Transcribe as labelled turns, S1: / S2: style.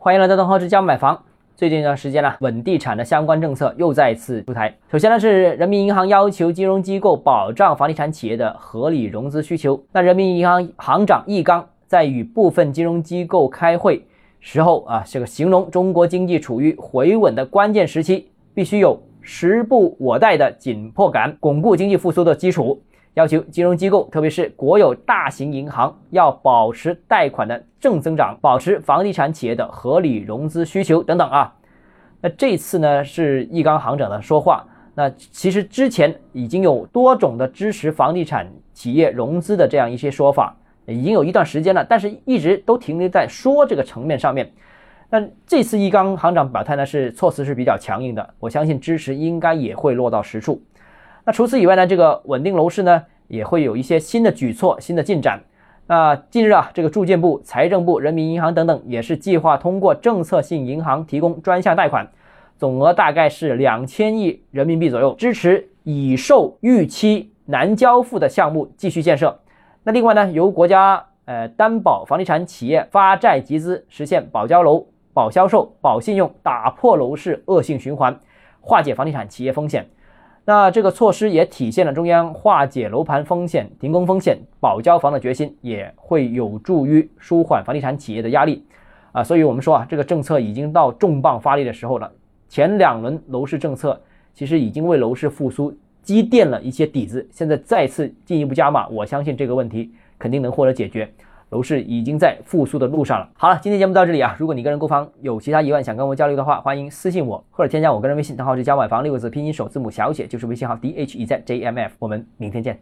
S1: 欢迎来到东浩之家买房。最近一段时间呢，稳地产的相关政策又再次出台。首先呢，是人民银行要求金融机构保障房地产企业的合理融资需求。那人民银行行长易纲在与部分金融机构开会时候啊，这个形容中国经济处于回稳的关键时期，必须有时不我待的紧迫感，巩固经济复苏的基础。要求金融机构，特别是国有大型银行，要保持贷款的正增长，保持房地产企业的合理融资需求等等啊。那这次呢是易纲行长的说话。那其实之前已经有多种的支持房地产企业融资的这样一些说法，已经有一段时间了，但是一直都停留在说这个层面上面。那这次易纲行长表态呢，是措辞是比较强硬的，我相信支持应该也会落到实处。那除此以外呢，这个稳定楼市呢也会有一些新的举措、新的进展。那近日啊，这个住建部、财政部、人民银行等等也是计划通过政策性银行提供专项贷款，总额大概是两千亿人民币左右，支持已售逾期难交付的项目继续建设。那另外呢，由国家呃担保房地产企业发债集资，实现保交楼、保销售、保信用，打破楼市恶性循环，化解房地产企业风险。那这个措施也体现了中央化解楼盘风险、停工风险、保交房的决心，也会有助于舒缓房地产企业的压力啊。所以，我们说啊，这个政策已经到重磅发力的时候了。前两轮楼市政策其实已经为楼市复苏积淀了一些底子，现在再次进一步加码，我相信这个问题肯定能获得解决。楼市已经在复苏的路上了。好了，今天节目到这里啊。如果你个人购房有其他疑问想跟我交流的话，欢迎私信我或者添加我个人微信，账号是加买房六个字拼音首字母小写，就是微信号 d h e z j m f。我们明天见。